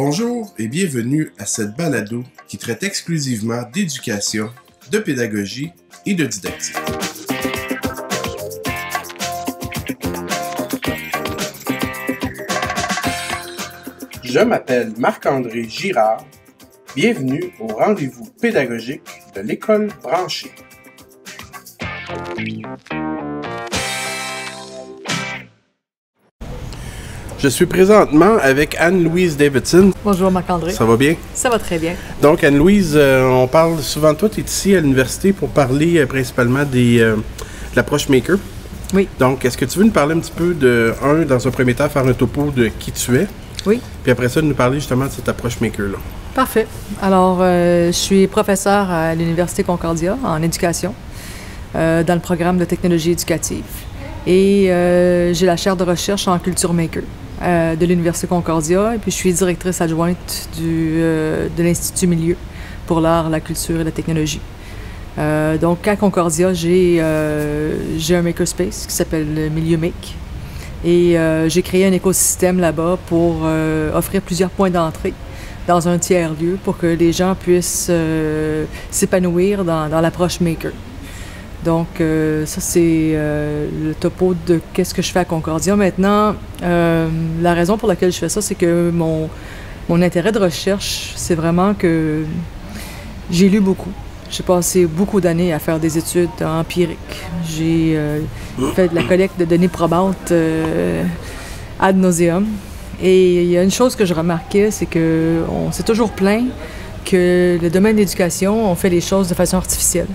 Bonjour et bienvenue à cette balado qui traite exclusivement d'éducation, de pédagogie et de didactique. Je m'appelle Marc-André Girard. Bienvenue au rendez-vous pédagogique de l'école branchée. Je suis présentement avec Anne-Louise Davidson. Bonjour Marc-André. Ça va bien? Ça va très bien. Donc, Anne-Louise, euh, on parle souvent de toi. Tu es ici à l'université pour parler euh, principalement des, euh, de l'approche maker. Oui. Donc, est-ce que tu veux nous parler un petit peu de, un, dans un premier temps, faire un topo de qui tu es, Oui. puis après ça, nous parler justement de cette approche maker-là. Parfait. Alors, je suis professeur à l'Université Concordia en éducation dans le programme de technologie éducative. Et euh, j'ai la chaire de recherche en culture maker euh, de l'Université Concordia. Et puis, je suis directrice adjointe du, euh, de l'Institut Milieu pour l'art, la culture et la technologie. Euh, donc, à Concordia, j'ai un makerspace qui s'appelle Milieu Make. Et j'ai créé un écosystème là-bas pour offrir plusieurs points d'entrée dans un tiers-lieu pour que les gens puissent s'épanouir dans, dans l'approche maker. Donc, euh, ça, c'est euh, le topo de qu'est-ce que je fais à Concordia. Maintenant, euh, la raison pour laquelle je fais ça, c'est que mon, mon intérêt de recherche, c'est vraiment que j'ai lu beaucoup. J'ai passé beaucoup d'années à faire des études empiriques. J'ai fait de la collecte de données probantes ad nauseum. Et il y a une chose que je remarquais, c'est que on s'est toujours plaint que le domaine de l'éducation, on fait les choses de façon artificielle.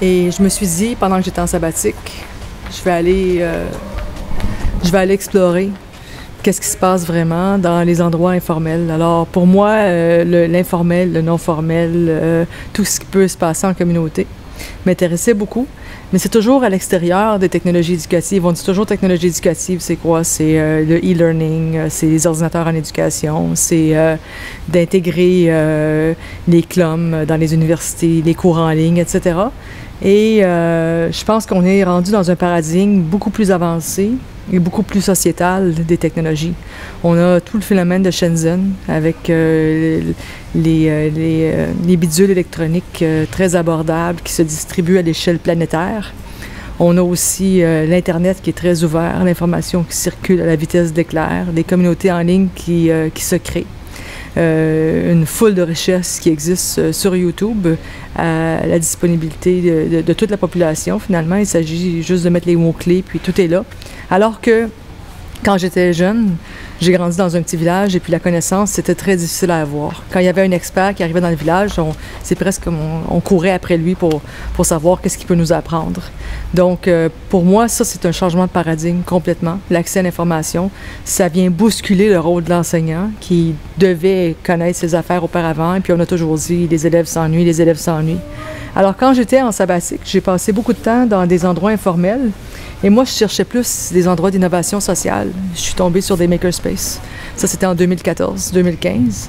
Et je me suis dit, pendant que j'étais en sabbatique, je vais aller, euh, je vais aller explorer qu'est-ce qui se passe vraiment dans les endroits informels. Alors, pour moi, euh, le- l'informel, le, non-formel, euh, tout ce qui peut se passer en communauté m'intéressait beaucoup. Mais c'est toujours à l'extérieur des technologies éducatives. On dit toujours technologie éducative, c'est quoi? C'est euh, le e-learning, euh, c'est les ordinateurs en éducation, c'est euh, d'intégrer les CLOM dans les universités, les cours en ligne, etc. Et je pense qu'on est rendu dans un paradigme beaucoup plus avancé et beaucoup plus sociétal des technologies. On a tout le phénomène de Shenzhen avec euh, les, euh, euh, les bidules électroniques très abordables qui se distribuent à l'échelle planétaire. On a aussi l'Internet qui est très ouvert, l'information qui circule à la vitesse d'éclair, des communautés en ligne qui se créent. Euh, une foule de richesses qui existent euh, sur YouTube à la disponibilité de, de- de toute la population. Finalement, il s'agit juste de mettre les mots-clés, puis tout est là. Alors que quand j'étais jeune, j'ai grandi dans un petit village et puis la connaissance, c'était très difficile à avoir. Quand il y avait un expert qui arrivait dans le village, c'est presque comme on, on courait après lui pour, pour savoir qu'est-ce qu'il peut nous apprendre. Donc, euh, pour moi, ça, c'est un changement de paradigme complètement. L'accès à l'information, ça vient bousculer le rôle de l'enseignant qui devait connaître ses affaires auparavant. Et puis, on a toujours dit, les élèves s'ennuient, les élèves s'ennuient. Alors, quand j'étais en sabbatique, j'ai passé beaucoup de temps dans des endroits informels. Et moi, je cherchais plus des endroits d'innovation sociale. Je suis tombée sur des makerspaces. Ça, c'était en 2014-2015.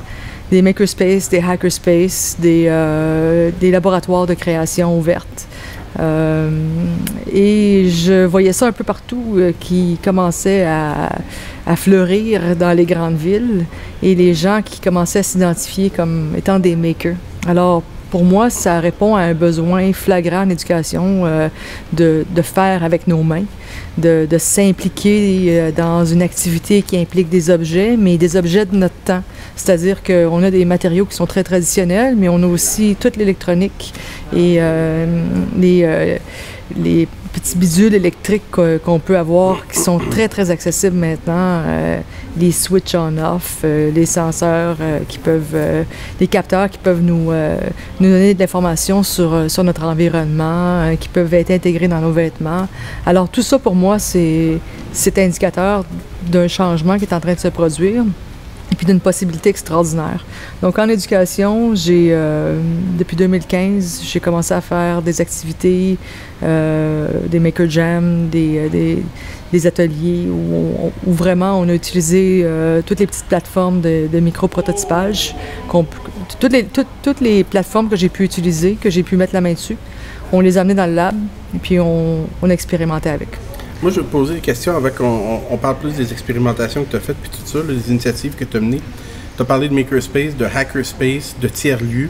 Des makerspaces, des hackerspaces, des, euh, des laboratoires de création ouvertes. Euh, et je voyais ça un peu partout euh, qui commençait à, à fleurir dans les grandes villes et les gens qui commençaient à s'identifier comme étant des makers. Alors, pour moi, ça répond à un besoin flagrant en éducation euh, de, faire avec nos mains, de, s'impliquer euh, dans une activité qui implique des objets, mais des objets de notre temps. C'est-à-dire qu'on a des matériaux qui sont très traditionnels, mais on a aussi toute l'électronique et euh, les, les petits bidules électriques qu'on peut avoir qui sont très, très accessibles maintenant. euh, les switch on-off, euh, les senseurs euh, qui peuvent, les capteurs qui peuvent nous, nous donner de l'information sur, sur notre environnement, qui peuvent être intégrés dans nos vêtements. Alors tout ça, pour moi, c'est indicateur d'un changement qui est en train de se produire et puis d'une possibilité extraordinaire. Donc en éducation, j'ai euh, depuis 2015, j'ai commencé à faire des activités, euh, des maker jam, des, euh, des, des ateliers où, où vraiment on a utilisé euh, toutes les petites plateformes de, de micro-prototypage, toutes les, toutes, toutes les plateformes que j'ai pu utiliser, que j'ai pu mettre la main dessus, on les a amenées dans le lab et puis on, on a expérimenté avec. Moi, je vais te poser des questions avec. On, parle plus des expérimentations que tu as faites, puis tout ça, les initiatives que tu as menées. Tu as parlé de Makerspace, de Hackerspace, de tiers-lieux.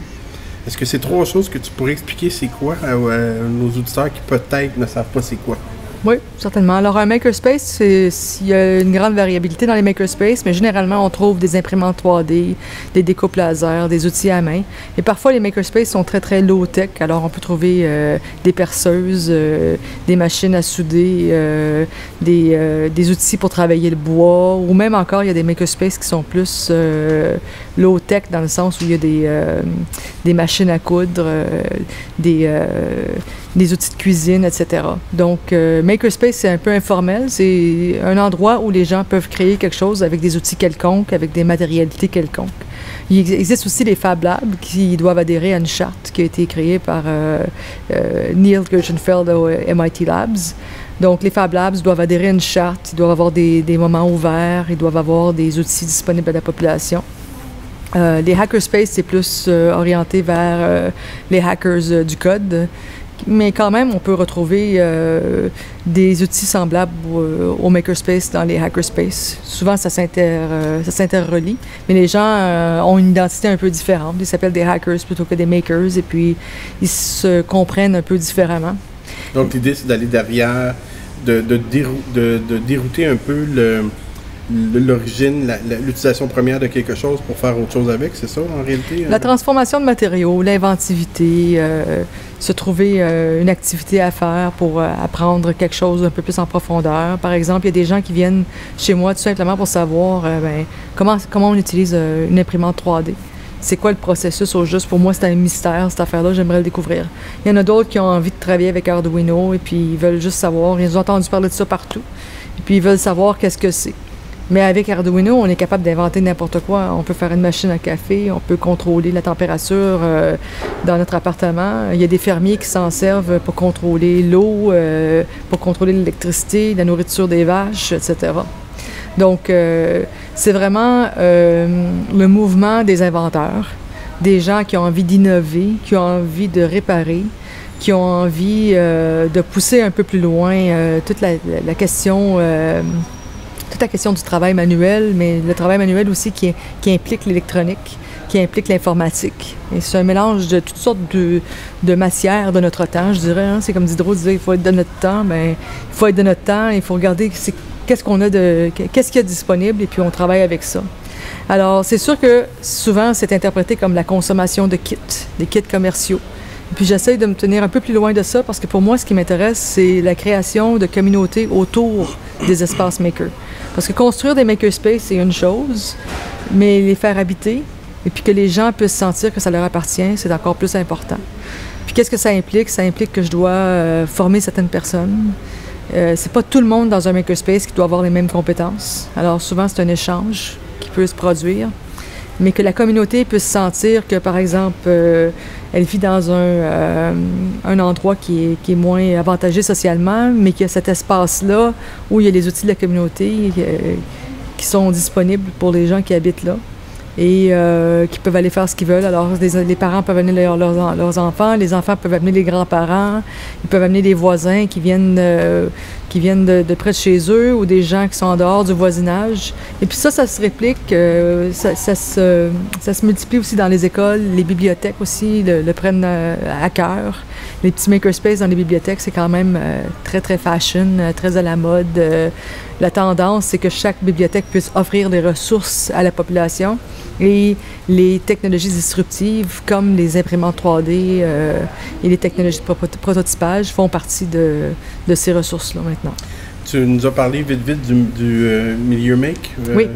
Est-ce que c'est trois choses que tu pourrais expliquer c'est quoi à, nos auditeurs qui peut-être ne savent pas c'est quoi? Oui, certainement. Alors, un makerspace, il y a une grande variabilité dans les makerspaces, mais généralement, on trouve des imprimantes 3D, des découpes laser, des outils à main. Et parfois, les makerspaces sont très, très low-tech. Alors, on peut trouver euh, des perceuses, euh, des machines à souder, euh, des, outils pour travailler le bois, ou même encore, il y a des makerspaces qui sont plus low-tech dans le sens où il y a des machines à coudre, des des outils de cuisine, etc. Donc, euh, Makerspace, c'est un peu informel. C'est un endroit où les gens peuvent créer quelque chose avec des outils quelconques, avec des matérialités quelconques. Il existe aussi les Fab Labs qui doivent adhérer à une charte qui a été créée par euh, euh, Neil Gershenfeld au MIT Labs. Donc, les Fab Labs doivent adhérer à une charte, ils doivent avoir des, des moments ouverts, ils doivent avoir des outils disponibles à la population. les hackerspace, c'est plus orienté vers les hackers du code mais quand même, on peut retrouver euh, des outils semblables au, Makerspace dans les Hackerspace. Souvent, ça euh, s'interrelie, mais les gens euh, ont une identité un peu différente. Ils s'appellent des hackers plutôt que des makers, et puis ils se comprennent un peu différemment. Donc, l'idée, c'est d'aller derrière, de, de, de, dérouter un peu le l'origine, l'utilisation première de quelque chose pour faire autre chose avec, c'est ça en réalité? La transformation de matériaux, l'inventivité, euh, se trouver euh, une activité à faire pour euh, apprendre quelque chose un peu plus en profondeur. Par exemple, il y a des gens qui viennent chez moi tout simplement pour savoir ben, comment, comment on utilise une imprimante 3D. C'est quoi le processus au juste? Pour moi, c'est un mystère, cette affaire-là. J'aimerais le découvrir. Il y en a d'autres qui ont envie de travailler avec Arduino et puis ils veulent juste savoir. Ils ont entendu parler de ça partout. Et puis ils veulent savoir qu'est-ce que c'est. Mais avec Arduino, on est capable d'inventer n'importe quoi. On peut faire une machine à café, on peut contrôler la température euh, dans notre appartement. Il y a des fermiers qui s'en servent pour contrôler l'eau, euh, pour contrôler l'électricité, la nourriture des vaches, etc. Donc, euh, c'est vraiment le mouvement des inventeurs, des gens qui ont envie d'innover, qui ont envie de réparer, qui ont envie de pousser un peu plus loin toute la, la question toute la question du travail manuel, mais le travail manuel aussi qui, implique l'électronique, qui implique l'informatique. C'est un mélange de toutes sortes de, matières de notre temps, je dirais. Hein. C'est comme Diderot disait, il faut être de notre temps, mais il faut être de notre temps, il faut regarder qu'est-ce qu'on a de, qu'est-ce qu'il y a disponible, et puis on travaille avec ça. Alors, c'est sûr que souvent, c'est interprété comme la consommation de kits, des kits commerciaux. Puis j'essaie de me tenir un peu plus loin de ça parce que pour moi, ce qui m'intéresse, c'est la création de communautés autour des espaces makers. Parce que construire des makerspaces, c'est une chose, mais les faire habiter et puis que les gens puissent sentir que ça leur appartient, c'est encore plus important. Puis qu'est-ce que ça implique? Ça implique que je dois euh, former certaines personnes. Euh, c'est pas tout le monde dans un makerspace qui doit avoir les mêmes compétences. Alors souvent, c'est un échange qui peut se produire mais que la communauté puisse sentir que, par exemple, euh, elle vit dans un, euh, endroit qui est, qui moins avantagé socialement, mais qu'il y a cet espace-là où il y a les outils de la communauté euh, qui sont disponibles pour les gens qui habitent là et euh, qui peuvent aller faire ce qu'ils veulent. Alors, les, parents peuvent amener leurs, leurs, enfants, les enfants peuvent amener les grands-parents, ils peuvent amener des voisins qui viennent, euh, qui viennent de, près de chez eux ou des gens qui sont en dehors du voisinage. Et puis ça, ça se réplique, euh, ça, ça, se, ça, se, multiplie aussi dans les écoles, les bibliothèques aussi le, prennent à cœur. Les petits makerspaces dans les bibliothèques, c'est quand même très, très fashion, très à la mode. La tendance, c'est que chaque bibliothèque puisse offrir des ressources à la population. Et les technologies disruptives comme les imprimantes 3D euh, et les technologies de prototypage font partie de, de ces ressources-là maintenant. Tu nous as parlé vite vite du, euh, milieu Make. Euh, oui.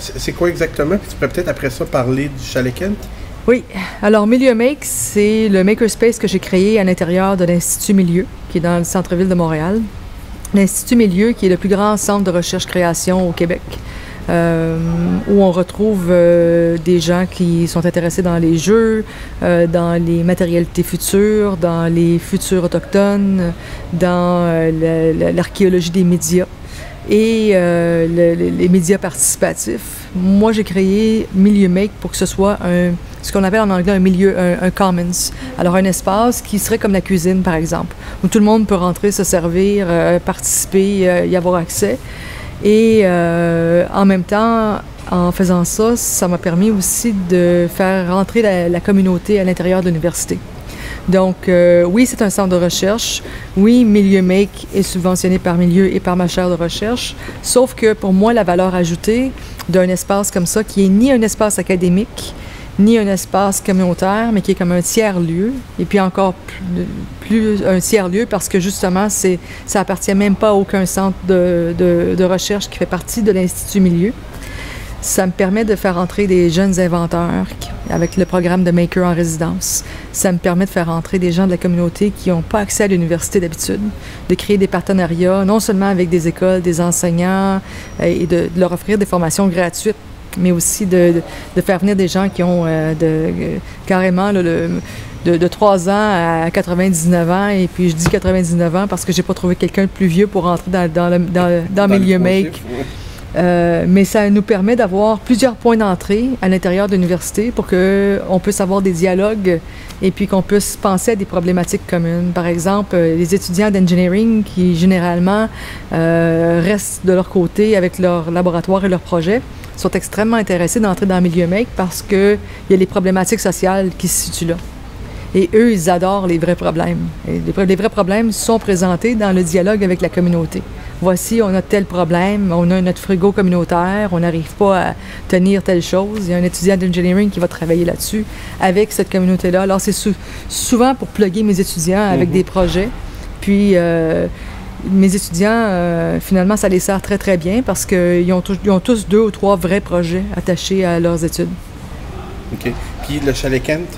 C'est quoi exactement? Puis tu pourrais peut-être après ça parler du Chalet Kent? Oui. Alors, Milieu Make, c'est le makerspace que j'ai créé à l'intérieur de l'Institut Milieu, qui est dans le centre-ville de Montréal. L'Institut Milieu, qui est le plus grand centre de recherche-création au Québec. Euh, où on retrouve euh, des gens qui sont intéressés dans les jeux, euh, dans les matérialités futures, dans les futurs autochtones, dans l'archéologie des médias et les médias participatifs. Moi, j'ai créé Milieu Make pour que ce soit un ce qu'on appelle en anglais un milieu, un, commons. Alors un espace qui serait comme la cuisine, par exemple, où tout le monde peut rentrer, se servir, euh, participer, euh, y avoir accès. Et en même temps, en faisant ça, ça m'a permis aussi de faire rentrer la, communauté à l'intérieur de l'université. Donc, euh, oui, c'est un centre de recherche. Oui, Milieu Make est subventionné par Milieu et par ma chaire de recherche. Sauf que pour moi, la valeur ajoutée d'un espace comme ça, qui est ni un espace académique, ni un espace communautaire, mais qui est comme un tiers-lieu, et puis encore plus, un tiers-lieu parce que justement, ça appartient même pas à aucun centre de, de recherche qui fait partie de l'Institut Milieu. Ça me permet de faire entrer des jeunes inventeurs avec le programme de Maker en résidence. Ça me permet de faire entrer des gens de la communauté qui n'ont pas accès à l'université d'habitude, de créer des partenariats, non seulement avec des écoles, des enseignants, et de, leur offrir des formations gratuites, mais aussi de, faire venir des gens qui ont euh, de, carrément le, de, 3 ans à 99 ans. Et puis je dis 99 ans parce que j'ai pas trouvé quelqu'un de plus vieux pour entrer dans, dans, le, dans, dans, milieu make. Euh, mais ça nous permet d'avoir plusieurs points d'entrée à l'intérieur de l'université pour qu'on puisse avoir des dialogues et puis qu'on puisse penser à des problématiques communes. Par exemple, euh, les étudiants d'engineering qui généralement euh, restent de leur côté avec leur laboratoire et leurs projets sont extrêmement intéressés d'entrer dans le milieu make parce qu'il y a les problématiques sociales qui se situent là. Et eux, ils adorent les vrais problèmes. Et les, vrais problèmes sont présentés dans le dialogue avec la communauté. Voici, on a tel problème, on a notre frigo communautaire, on n'arrive pas à tenir telle chose. Il y a un étudiant d'engineering qui va travailler là-dessus avec cette communauté-là. Alors, c'est souvent pour plugger mes étudiants avec mhm. des projets. Puis, euh, mes étudiants, euh, finalement, ça les sert très, très bien parce qu'ils ont, ont, tous deux ou trois vrais projets attachés à leurs études. OK. Puis le chalet Kent?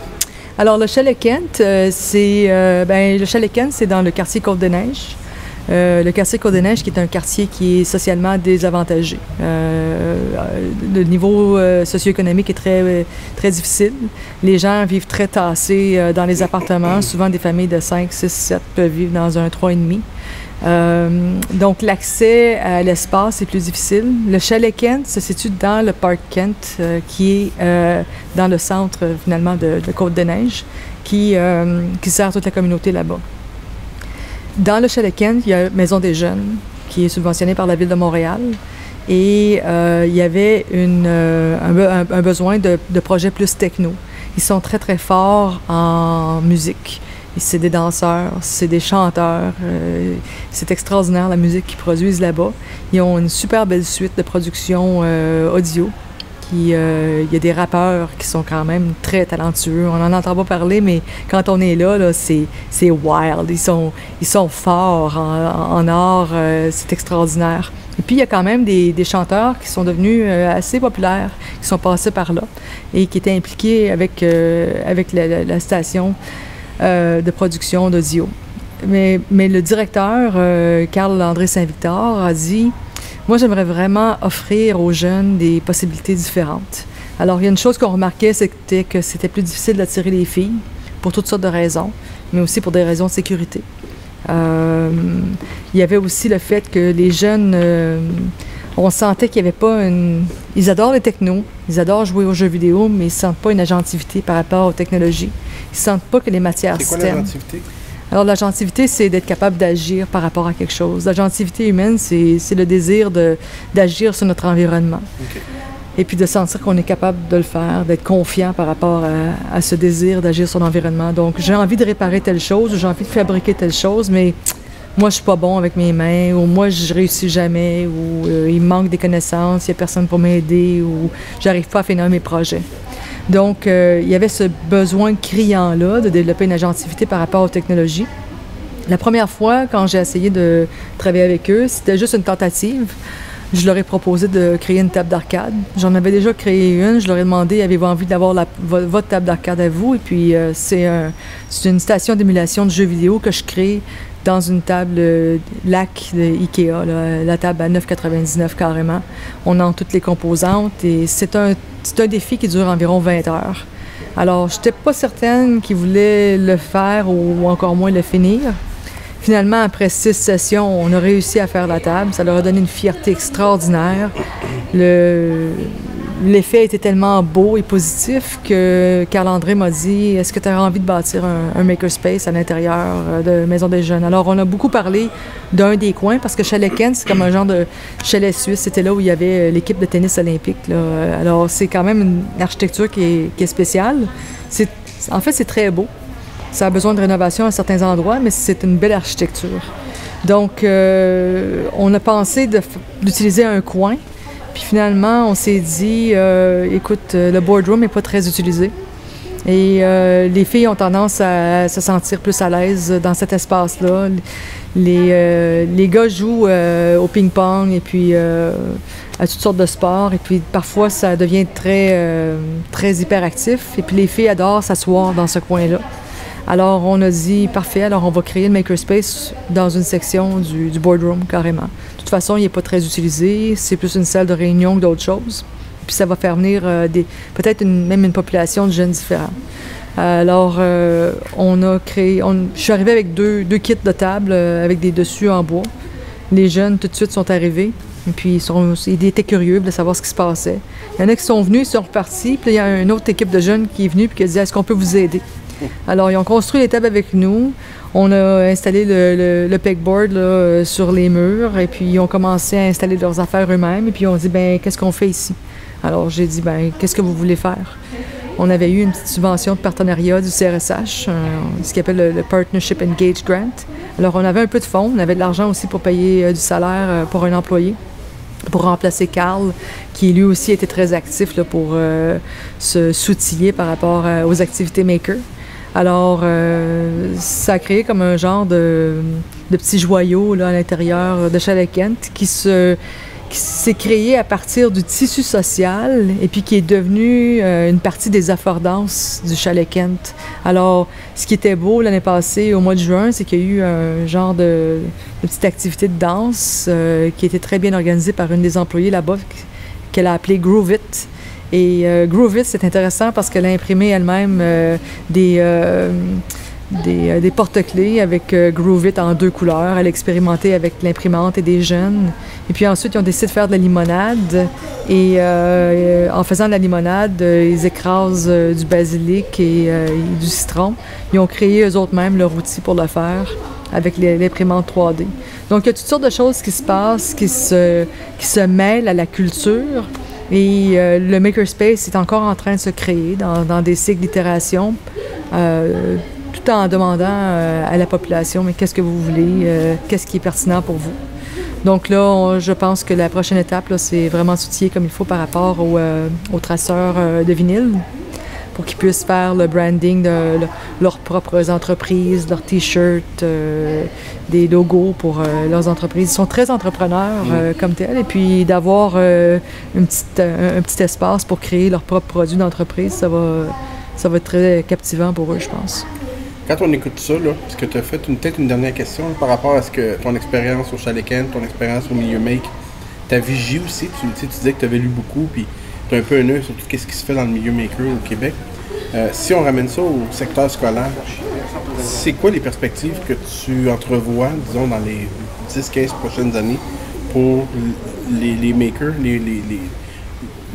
Alors, le chalet Kent, euh, c'est euh, ben, le chalet Kent, c'est dans le quartier Côte-des-Neiges. Le quartier Côte-des-Neiges, qui est un quartier qui est socialement désavantagé. le niveau socio-économique est très, très difficile. Les gens vivent très tassés dans les appartements. Souvent, des familles de 5, 6, 7 peuvent vivre dans un 3,5. Euh, donc, l'accès à l'espace est plus difficile. Le chalet Kent se situe dans le parc Kent, euh, qui est euh, dans le centre, finalement, de, Côte-de-Neige, qui, qui sert toute la communauté là-bas. Dans le chalet Kent, il y a Maison des Jeunes, qui est subventionnée par la Ville de Montréal. Et il y avait un, besoin de, de projets plus techno. Ils sont très, très forts en musique c'est des danseurs, c'est des chanteurs. Euh, c'est extraordinaire la musique qu'ils produisent là-bas. Ils ont une super belle suite de production euh, audio. Euh, il y a des rappeurs qui sont quand même très talentueux. On n'en entend pas parler, mais quand on est là, là c'est, wild. Ils sont, ils sont forts en, art. c'est extraordinaire. Et puis, il y a quand même des, chanteurs qui sont devenus assez populaires, qui sont passés par là et qui étaient impliqués avec, avec la station. Euh, de production d'audio. Mais, mais, le directeur, euh, Carl-André Saint-Victor, a dit Moi, j'aimerais vraiment offrir aux jeunes des possibilités différentes. Alors, il y a une chose qu'on remarquait, c'était que c'était plus difficile d'attirer les filles pour toutes sortes de raisons, mais aussi pour des raisons de sécurité. Euh, il y avait aussi le fait que les jeunes, on sentait qu'il n'y avait pas une. Ils adorent les technos, ils adorent jouer aux jeux vidéo, mais ils ne sentent pas une agentivité par rapport aux technologies. Ils sentent pas que les matières C'est quoi l'agentivité? Alors, l'agentivité, c'est d'être capable d'agir par rapport à quelque chose. L'agentivité humaine, c'est le désir d'agir sur notre environnement. Et puis de sentir qu'on est capable de le faire, d'être confiant par rapport à, ce désir d'agir sur l'environnement. Donc, j'ai envie de réparer telle chose, j'ai envie de fabriquer telle chose, mais moi, je suis pas bon avec mes mains, ou moi, je réussis jamais, ou euh, il manque des connaissances, il n'y a personne pour m'aider, ou j'arrive pas à finir mes projets. Donc, euh, il y avait ce besoin criant-là de développer une agentivité par rapport aux technologies. La première fois, quand j'ai essayé de travailler avec eux, c'était juste une tentative. Je leur ai proposé de créer une table d'arcade. J'en avais déjà créé une. Je leur ai demandé avez-vous envie d'avoir votre table d'arcade à vous? Et puis, euh, c'est une station d'émulation de jeux vidéo que je crée dans une table euh, lac de Ikea, la table à 9,99 carrément. On a toutes les composantes et c'est un, un défi qui dure environ 20 heures. Alors, je n'étais pas certaine qu'ils voulaient le faire ou encore moins le finir. Finalement, après six sessions, on a réussi à faire la table. Ça leur a donné une fierté extraordinaire. Le, l'effet était tellement beau et positif que Carl-André m'a dit Est-ce que tu as envie de bâtir un, makerspace à l'intérieur euh, de Maison des Jeunes? Alors, on a beaucoup parlé d'un des coins parce que Chalet Kent, c'est comme un genre de chalet suisse. C'était là où il y avait l'équipe de tennis olympique. Alors, c'est quand même une architecture qui est, spéciale. En fait, c'est très beau. Ça a besoin de rénovation à certains endroits, mais c'est une belle architecture. Donc, euh, on a pensé d'utiliser un coin. Puis finalement, on s'est dit, euh, écoute, euh, le boardroom n'est pas très utilisé. Et les filles ont tendance à, se sentir plus à l'aise dans cet espace-là. Les, les, gars jouent au ping-pong et puis à toutes sortes de sports. Et puis parfois, ça devient très, très hyperactif. Et puis les filles adorent s'asseoir dans ce coin-là. Alors, on a dit, parfait, alors on va créer le makerspace dans une section du, boardroom, carrément. Toute façon, il n'est pas très utilisé. C'est plus une salle de réunion que d'autres choses. Puis ça va faire venir euh, peut-être même une population de jeunes différents. Alors, euh, on a créé. je suis arrivée avec deux, kits de table euh, avec des dessus en bois. Les jeunes, tout de suite, sont arrivés. Et puis, ils étaient curieux de savoir ce qui se passait. Il y en a qui sont venus, ils sont repartis. Puis, il y a une autre équipe de jeunes qui est venue et qui a dit Est-ce qu'on peut vous aider? alors, ils ont construit les tables avec nous. On a installé le, pegboard sur les murs et puis ils ont commencé à installer leurs affaires eux-mêmes. Et puis, on dit, ben qu'est-ce qu'on fait ici? Alors, j'ai dit, ben qu'est-ce que vous voulez faire? On avait eu une petite subvention de partenariat du CRSH, euh, ce qu'on appelle le, Partnership Engage Grant. Alors, on avait un peu de fonds, on avait de l'argent aussi pour payer euh, du salaire euh, pour un employé pour remplacer Carl, qui lui aussi était très actif pour se soutiller par rapport aux activités maker. Alors, euh, ça a créé comme un genre de, de petit joyau là, à l'intérieur de Chalet Kent qui se s'est créé à partir du tissu social et puis qui est devenu euh, une partie des affordances du chalet Kent. Alors, ce qui était beau l'année passée, au mois de juin, c'est qu'il y a eu un genre de, petite activité de danse euh, qui était très bien organisée par une des employées là-bas qu'elle a appelée Groove It. Et euh, Groovit, c'est intéressant parce qu'elle a imprimé elle-même euh, des, euh, des, des porte-clés avec Groovit en deux couleurs. Elle a expérimenté avec l'imprimante et des jeunes. Et puis ensuite, ils ont décidé de faire de la limonade. Et en faisant de la limonade, ils écrasent du basilic et, du citron. Ils ont créé eux-mêmes leur outil pour le faire avec l'imprimante 3D. Donc, il y a toutes sortes de choses qui se passent, qui se, qui se mêlent à la culture. Et euh, le makerspace est encore en train de se créer dans, des cycles d'itération, euh, tout en demandant euh, à la population, mais qu'est-ce que vous voulez, qu'est-ce qui est pertinent pour vous? Donc là, je pense que la prochaine étape, c'est vraiment s'outiller comme il faut par rapport aux traceurs de vinyle pour qu'ils puissent faire le branding de leurs propres entreprises, leurs t-shirts, euh, des logos pour euh, leurs entreprises. Ils sont très entrepreneurs mm. euh, comme tel. Et puis d'avoir une petite, un, petit espace pour créer leurs propres produits d'entreprise, ça va, ça va être très captivant pour eux, je pense. Quand on écoute ça, là, parce que tu as fait peut-être une dernière question par rapport à ce que ton expérience au Chalet ton expérience au milieu make, ta vigie aussi, tu, tu disais que tu avais lu beaucoup, puis un peu un œil sur tout ce qui se fait dans le milieu maker au Québec. Euh, si on ramène ça au secteur scolaire, c'est quoi les perspectives que tu entrevois, disons, dans les 10-15 prochaines années pour les, makers,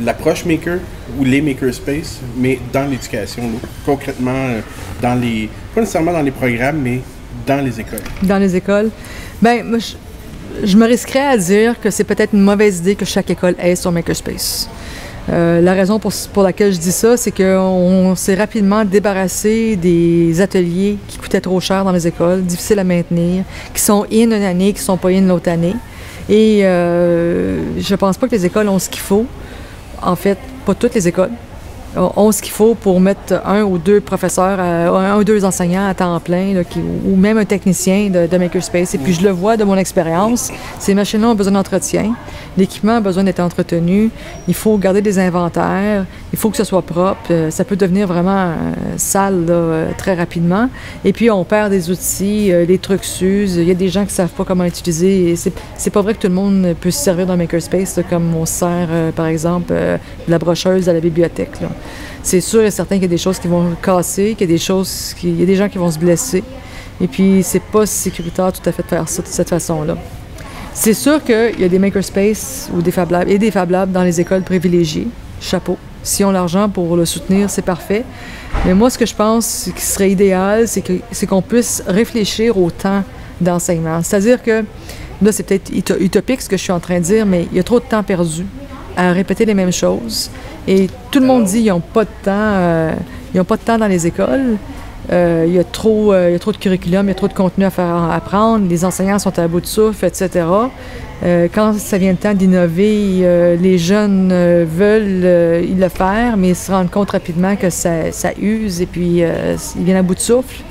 l'approche maker ou les makerspace, mais dans l'éducation, concrètement, euh, dans les, pas nécessairement dans les programmes, mais dans les écoles? Dans les écoles. Ben, je me risquerais à dire que c'est peut-être une mauvaise idée que chaque école ait son makerspace. Euh, la raison pour, laquelle je dis ça, c'est qu'on s'est rapidement débarrassé des ateliers qui coûtaient trop cher dans les écoles, difficiles à maintenir, qui sont in une année, qui ne sont pas in l'autre année. Et euh, je pense pas que les écoles ont ce qu'il faut. En fait, pas toutes les écoles ont ce qu'il faut pour mettre un ou deux professeurs, un ou deux enseignants à temps plein, ou même un technicien de, Makerspace. Et puis je le vois de mon expérience, ces machines-là ont besoin d'entretien, l'équipement a besoin d'être entretenu, il faut garder des inventaires, il faut que ce soit propre, euh, ça peut devenir vraiment euh, sale euh, très rapidement. Et puis on perd des outils, des trucs s'usent, il y a des gens qui ne savent pas comment utiliser. C'est pas vrai que tout le monde peut se servir d'un Makerspace, comme on sert par exemple la brocheuse à la bibliothèque c'est sûr et certain qu'il y a des choses qui vont casser, qu'il y a des choses, qu'il y a des gens qui vont se blesser. Et puis, c'est pas sécuritaire tout à fait de faire ça de cette façon-là. C'est sûr qu'il y a des makerspaces ou des Fab et des Fab Labs dans les écoles privilégiées. chapeau. S'ils ont l'argent pour le soutenir, c'est parfait. Mais moi, ce que je pense qui serait idéal, c'est qu'on puisse réfléchir au temps d'enseignement. C'est-à-dire que, là, c'est peut-être utopique ce que je suis en train de dire, mais il y a trop de temps perdu à répéter les mêmes choses. Et tout le monde dit qu'ils n'ont pas de temps, euh, ils n'ont pas de temps dans les écoles. Euh, il, y a trop, euh, il y a trop de curriculum, il y a trop de contenu à faire apprendre, les enseignants sont à bout de souffle, etc. quand ça vient le temps d'innover, les jeunes veulent le faire, mais ils se rendent compte rapidement que ça, ça use et puis ils viennent à bout de souffle.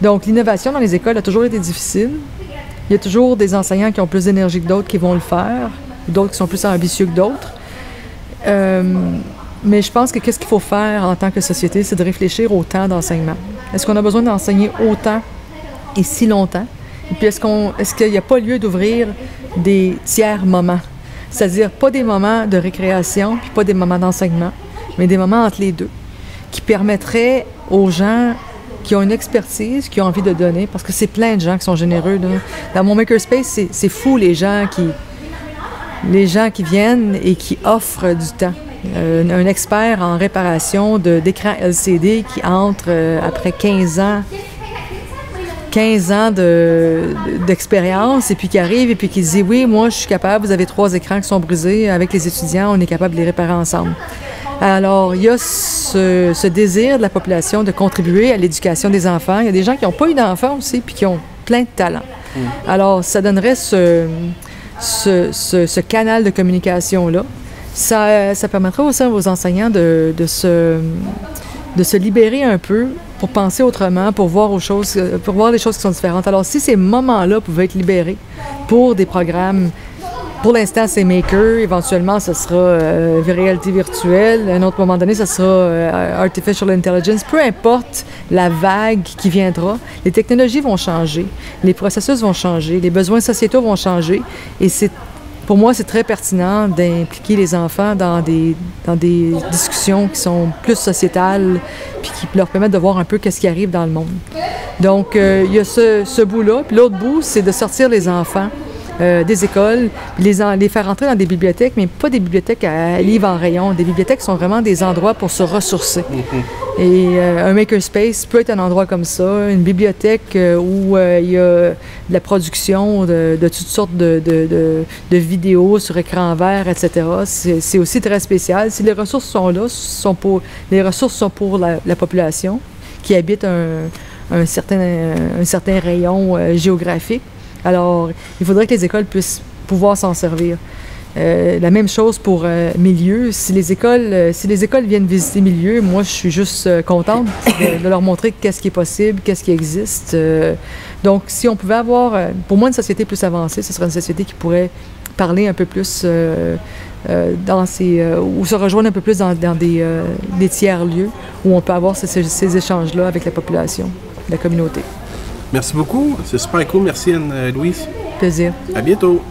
Donc l'innovation dans les écoles a toujours été difficile. Il y a toujours des enseignants qui ont plus d'énergie que d'autres qui vont le faire, d'autres qui sont plus ambitieux que d'autres. Euh, mais je pense que qu'est-ce qu'il faut faire en tant que société, c'est de réfléchir au temps d'enseignement. Est-ce qu'on a besoin d'enseigner autant et si longtemps? Et puis est-ce est-ce qu'il n'y a pas lieu d'ouvrir des tiers moments? C'est-à-dire pas des moments de récréation, puis pas des moments d'enseignement, mais des moments entre les deux, qui permettraient aux gens qui ont une expertise, qui ont envie de donner, parce que c'est plein de gens qui sont généreux. Dans mon makerspace, c'est fou les gens qui, les gens qui viennent et qui offrent du temps. Euh, un expert en réparation d'écran LCD qui entre euh, après 15 ans 15 ans d'expérience et puis qui arrive et puis qui dit oui, moi je suis capable, vous avez trois écrans qui sont brisés, avec les étudiants, on est capable de les réparer ensemble. Alors, il y a ce, désir de la population de contribuer à l'éducation des enfants. Il y a des gens qui n'ont pas eu d'enfants aussi, puis qui ont plein de talents. Mm. Alors, ça donnerait ce, ce, canal de communication-là. Ça, ça permettrait aussi aux enseignants de, de, se, de se libérer un peu pour penser autrement, pour voir, aux choses, pour voir des choses qui sont différentes. Alors, si ces moments-là pouvaient être libérés pour des programmes pour l'instant, c'est Maker. Éventuellement, ce sera euh, réalité virtuelle. À un autre moment donné, ce sera euh, Artificial Intelligence. Peu importe la vague qui viendra, les technologies vont changer, les processus vont changer, les besoins sociétaux vont changer. Et pour moi, c'est très pertinent d'impliquer les enfants dans des, dans des discussions qui sont plus sociétales, puis qui leur permettent de voir un peu qu'est-ce qui arrive dans le monde. Donc, euh, il y a ce, ce bout-là. Puis l'autre bout, c'est de sortir les enfants euh, des écoles, les, les faire entrer dans des bibliothèques, mais pas des bibliothèques à livres en rayon. Des bibliothèques sont vraiment des endroits pour se ressourcer. Mm-hmm. Et euh, un makerspace peut être un endroit comme ça, une bibliothèque euh, où il y a de la production de, toutes sortes de, vidéos sur écran vert, etc. C'est aussi très spécial. Si les ressources sont là, sont pour, les ressources sont pour la, population qui habite un, un certain, un certain rayon géographique. Alors, il faudrait que les écoles puissent pouvoir s'en servir. Euh, la même chose pour euh, milieu. Si les écoles, euh, si les écoles viennent visiter milieu, moi je suis juste contente de, leur montrer qu'est-ce qui est possible, qu'est-ce qui existe. donc, si on pouvait avoir, pour moi, une société plus avancée, ce serait une société qui pourrait parler un peu plus dans ces, ou se rejoindre un peu plus dans, des, tiers lieux où on peut avoir ces échanges-là avec la population, la communauté. Merci beaucoup. C'est super cool. Merci Anne-Louise. Plaisir. À bientôt.